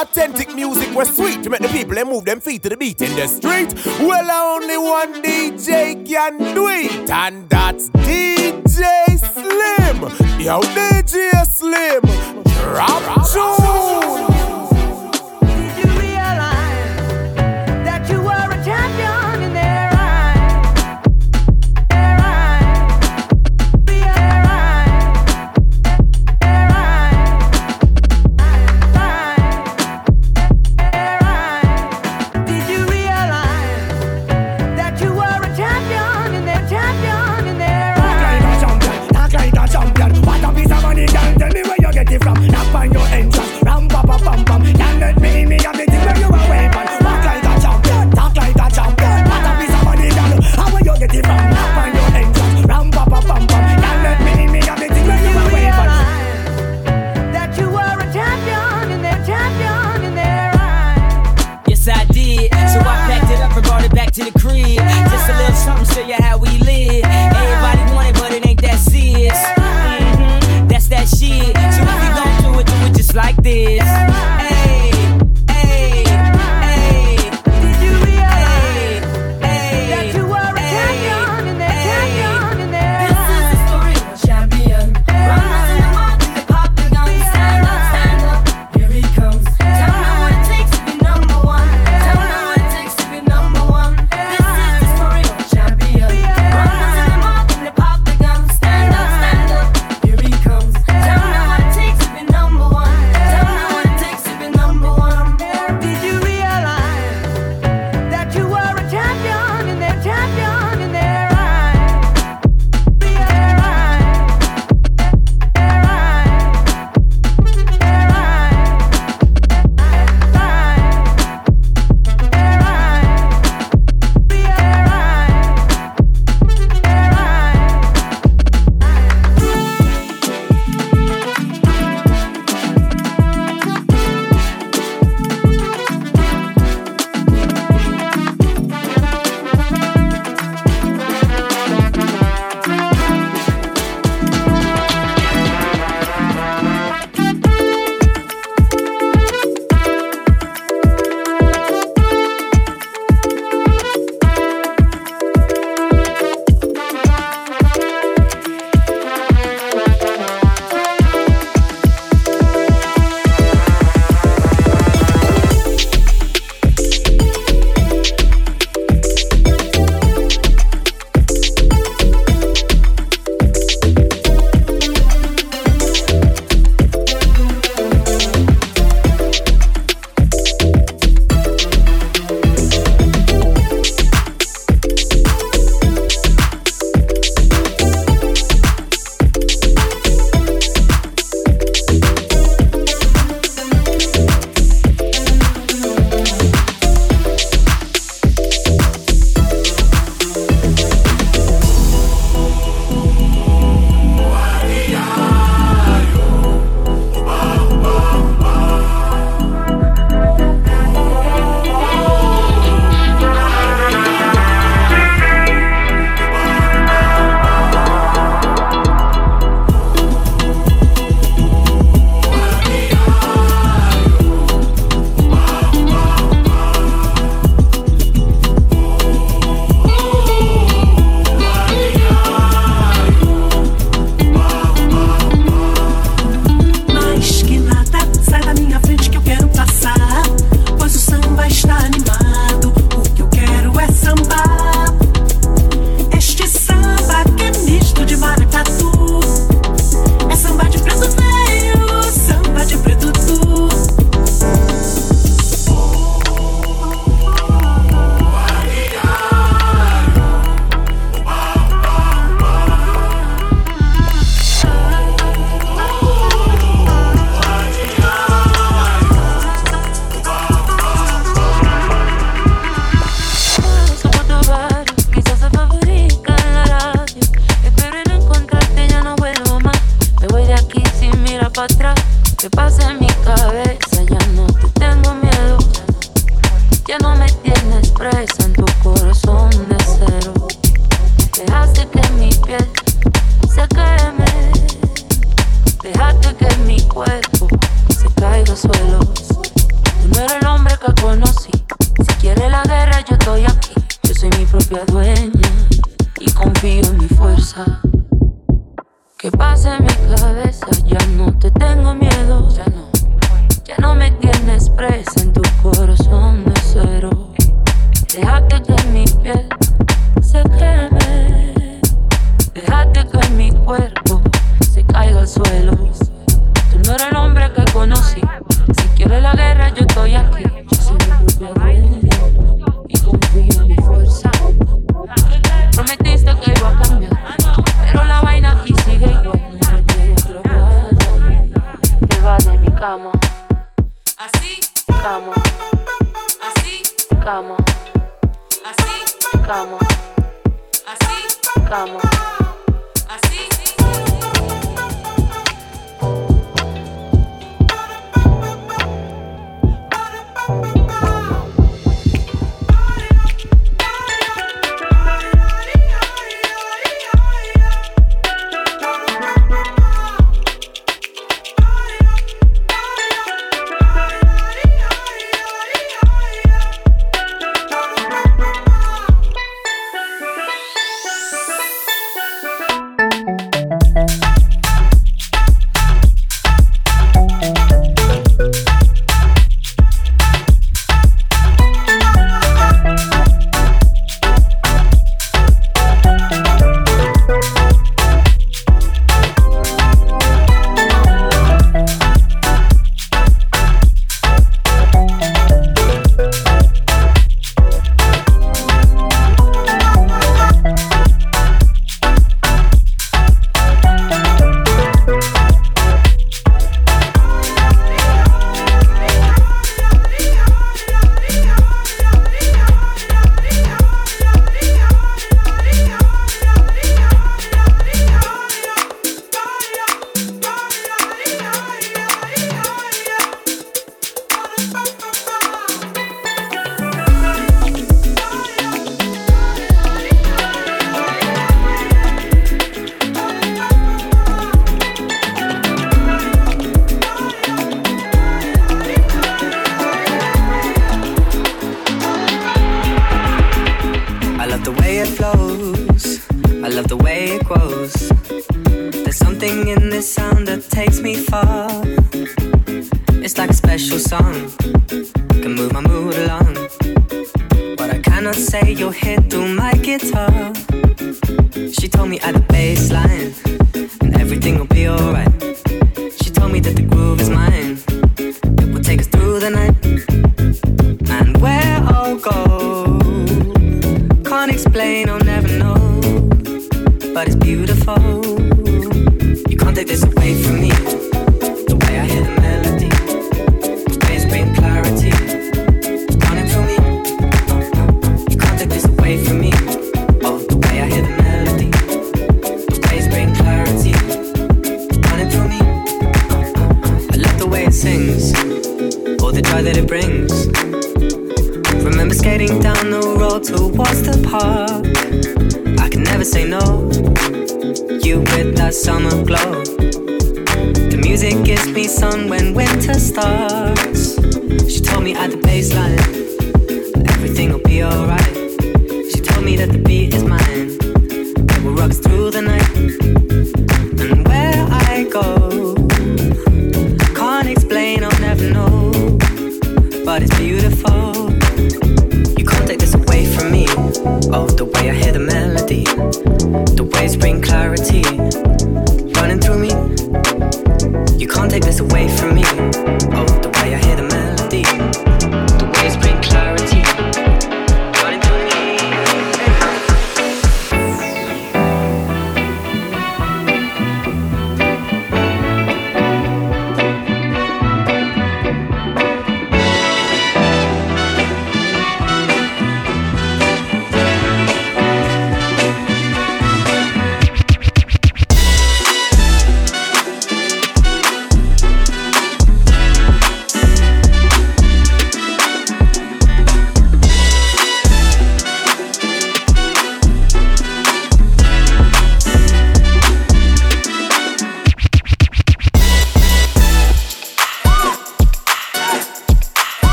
authentic music we're sweet to make the people they move them feet to the beat in the street. Well, only one DJ can do it, and that's DJ Slim. Yo, DJ Slim, drop tune. Ya sings, all the joy that it brings. Remember skating down the road towards the park. I can never say no. You with that summer glow. The music gives me sun when winter starts. She told me at the baseline, everything'll be alright.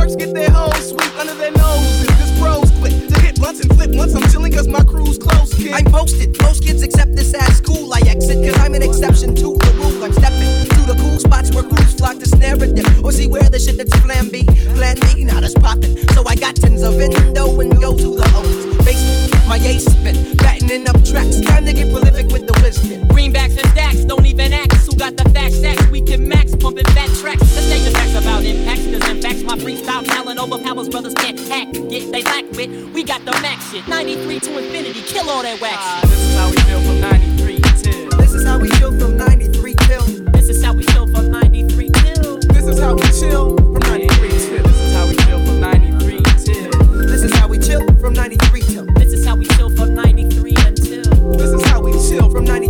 jerks get their hoes sweep under their noses. This pros quick to hit blunts and flip once I'm chilling cause my crew's close, kid. I'm posted. Most kids accept this at school. I exit cause I'm an exception to the rule. I'm stepping. Spots where crews flock to snare at them or see where the shit that's plan B. Plan B, not as poppin'. So I got tens of endo and go to the hoes. My ace spin, battening up tracks. Time to get prolific with the wisdom. Greenbacks and stacks, don't even ask who got the facts. Stacks, we can max, pumping fat tracks. Let's take the facts about impacts, cause in facts, my freestyle talent overpowers brothers can't hack. Get they lack wit, we got the max shit. 93 to infinity, kill all that wax. Ah, this is how we feel from 93 to. This is how we feel from 93. is how we chill from 93 till. This is how we chill from 93 till. This is how we chill from 93 till. This is how we chill from 93 until. This is how we chill from 93.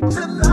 tonight.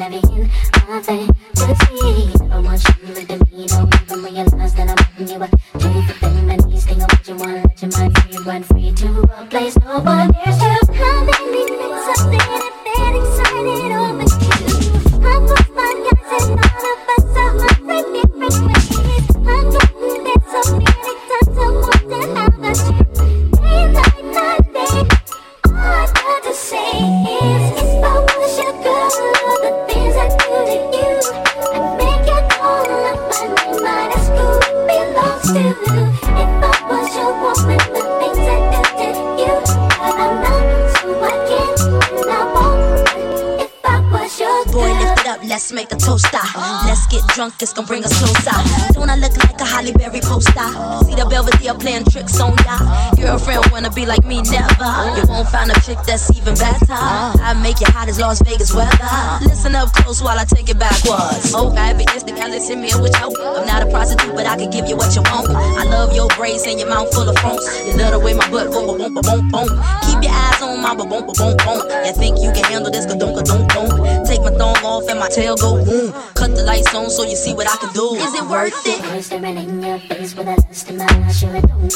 that I've nothing to the sea. Never once you looked at me, don't even realize that I'm putting you up. Do you think that these things you want? Let your mind run free to a place nobody dares to. this gon' bring us closer. Don't I look like a Halle Berry poster? See the Belvedere playing tricks on ya. Girlfriend wanna be like me, never. You won't find a chick that's even better. I make you hot as Las Vegas weather. Listen up close while I take it backwards. Oh, okay, because the galley send me what you I'm not a prostitute, but I can give you what you want. I love your braids and your mouth full of phones. You love the way my butt go, boom, boom, boom, boom. Keep your eyes on my boom, boom, boom, boom. You think you can handle this? Ka don't, ka. Take my thong off and my tail go boom the lights on so you see what I can do. Is it worth it? I'm staring in your face with a lust in my eyes. I don't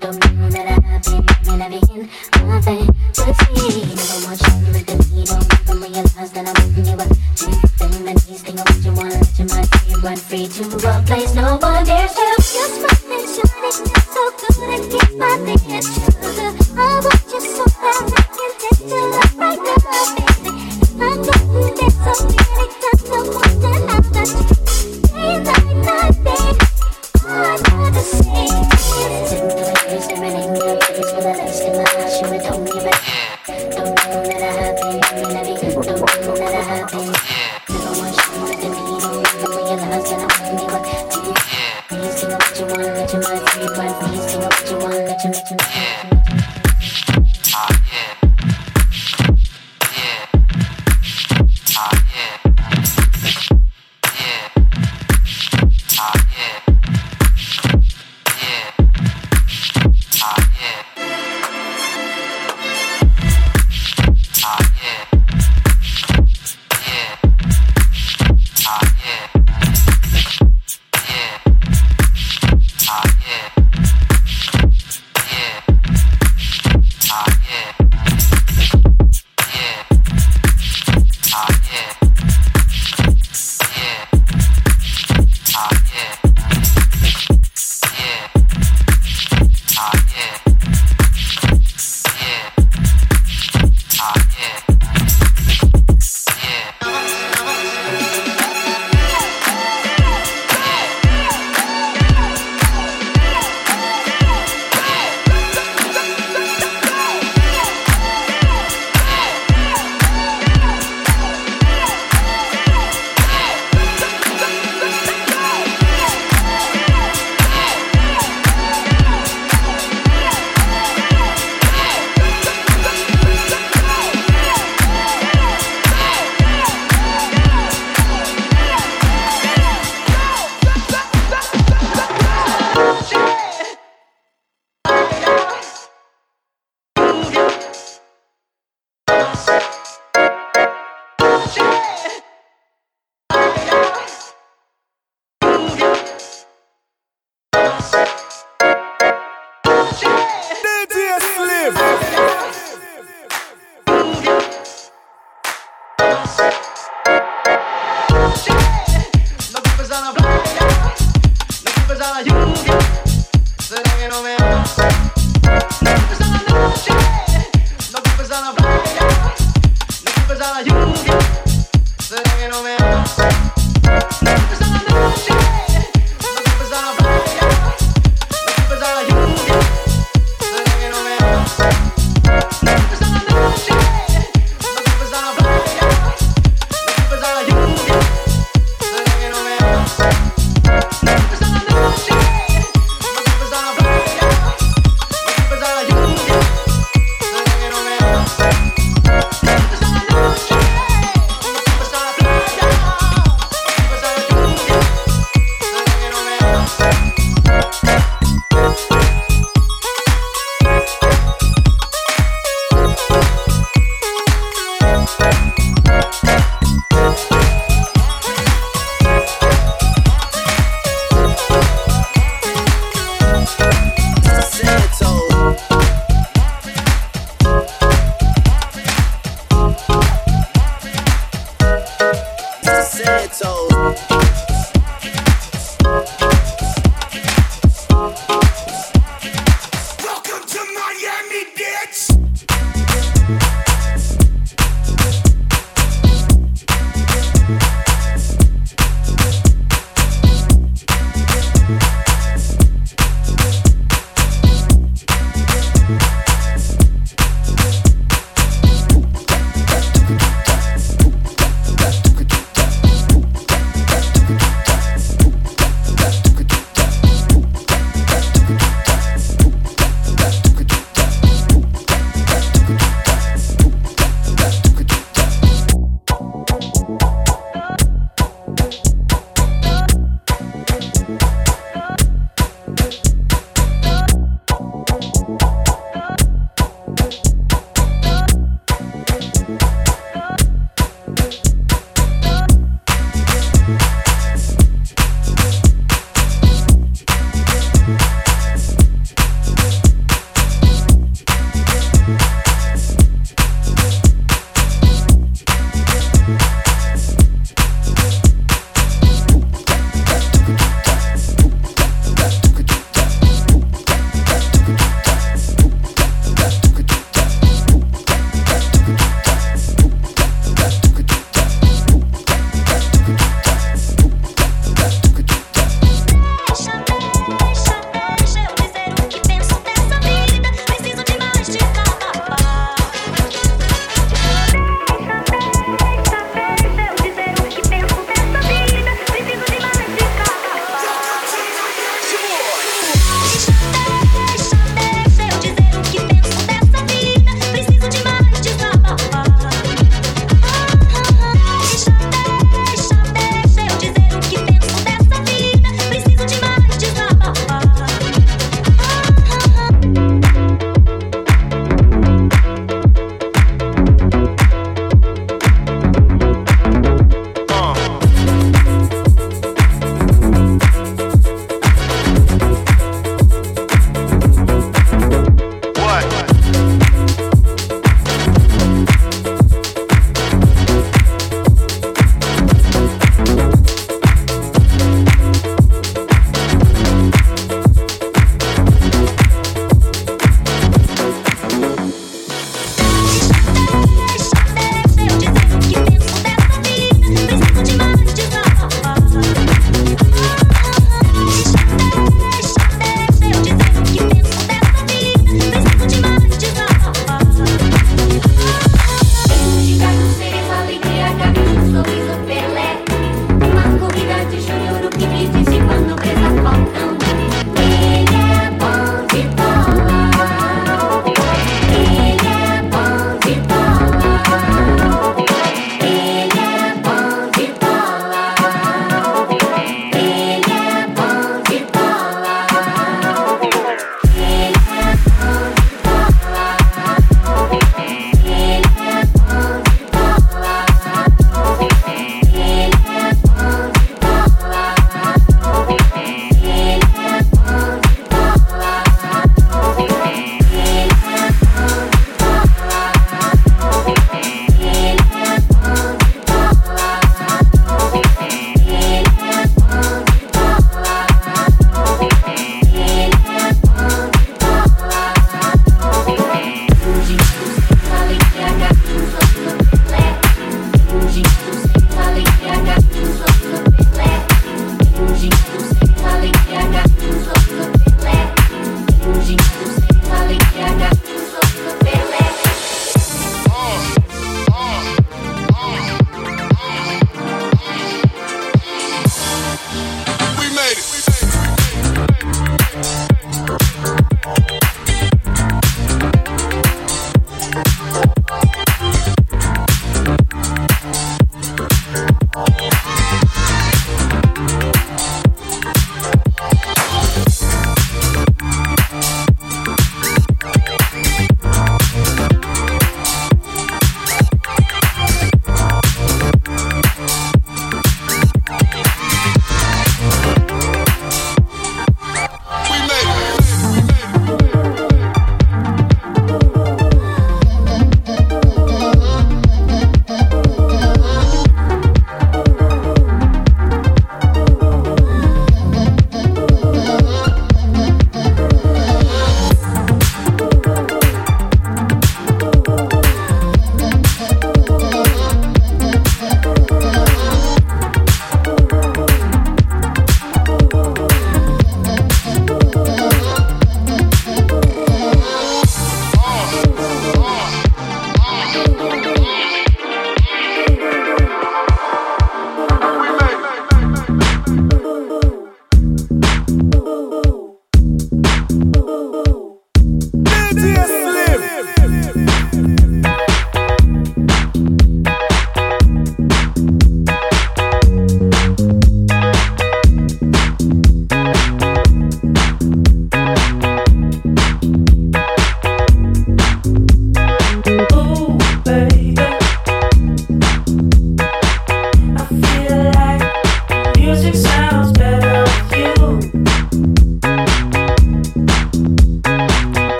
don't that I've and nothing but me. Never want you don't I'm you what you wanna let your mind run free to a place no one so good. I want you so bad, I can taste your love right now. Thank see.